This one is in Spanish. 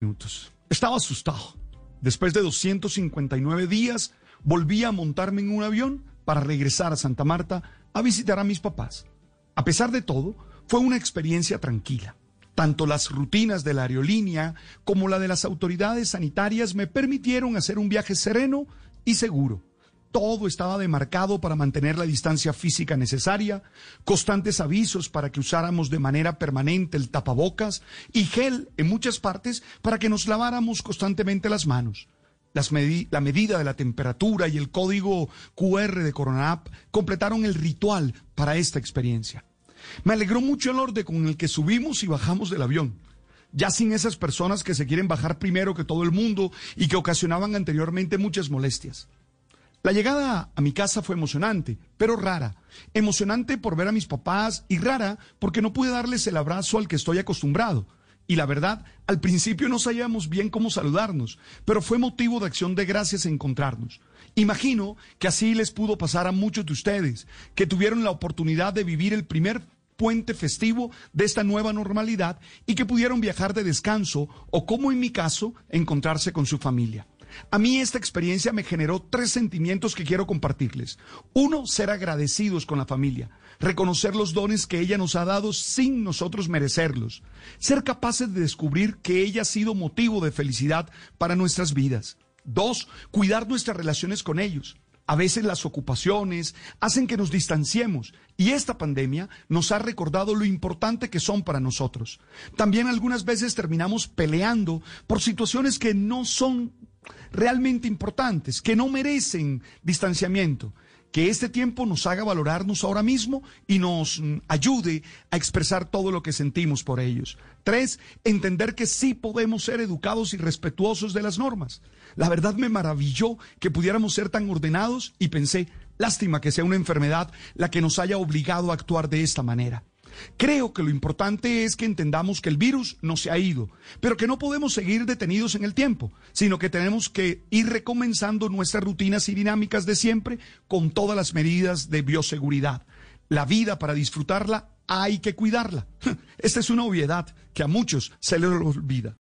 minutos. Estaba asustado. Después de 259 días, volví a montarme en un avión para regresar a Santa Marta a visitar a mis papás. A pesar de todo, fue una experiencia tranquila. Tanto las rutinas de la aerolínea como la de las autoridades sanitarias me permitieron hacer un viaje sereno y seguro. Todo estaba demarcado para mantener la distancia física necesaria, constantes avisos para que usáramos de manera permanente el tapabocas y gel en muchas partes para que nos laváramos constantemente las manos. la medida de la temperatura y el código QR de CoronaApp completaron el ritual para esta experiencia. Me alegró mucho el orden con el que subimos y bajamos del avión ya sin esas personas que se quieren bajar primero que todo el mundo y que ocasionaban anteriormente muchas molestias. La llegada a mi casa fue emocionante, pero rara. Emocionante por ver a mis papás y rara porque no pude darles el abrazo al que estoy acostumbrado. Y la verdad, al principio no sabíamos bien cómo saludarnos, pero fue motivo de acción de gracias encontrarnos. Imagino que así les pudo pasar a muchos de ustedes, que tuvieron la oportunidad de vivir el primer puente festivo de esta nueva normalidad y que pudieron viajar de descanso o, como en mi caso, encontrarse con su familia. A mí esta experiencia me generó tres sentimientos que quiero compartirles. Uno, ser agradecidos con la familia, reconocer los dones que ella nos ha dado sin nosotros merecerlos, ser capaces de descubrir que ella ha sido motivo de felicidad para nuestras vidas. Dos, cuidar nuestras relaciones con ellos. A veces las ocupaciones hacen que nos distanciemos y esta pandemia nos ha recordado lo importante que son para nosotros. También algunas veces terminamos peleando por situaciones que no son realmente importantes, que no merecen distanciamiento. Que este tiempo nos haga valorarnos ahora mismo y nos mm, ayude a expresar todo lo que sentimos por ellos. Tres, entender que sí podemos ser educados y respetuosos de las normas. La verdad me maravilló que pudiéramos ser tan ordenados y pensé, lástima que sea una enfermedad la que nos haya obligado a actuar de esta manera. Creo que lo importante es que entendamos que el virus no se ha ido, pero que no podemos seguir detenidos en el tiempo, sino que tenemos que ir recomenzando nuestras rutinas y dinámicas de siempre con todas las medidas de bioseguridad. La vida para disfrutarla hay que cuidarla. Esta es una obviedad que a muchos se les olvida.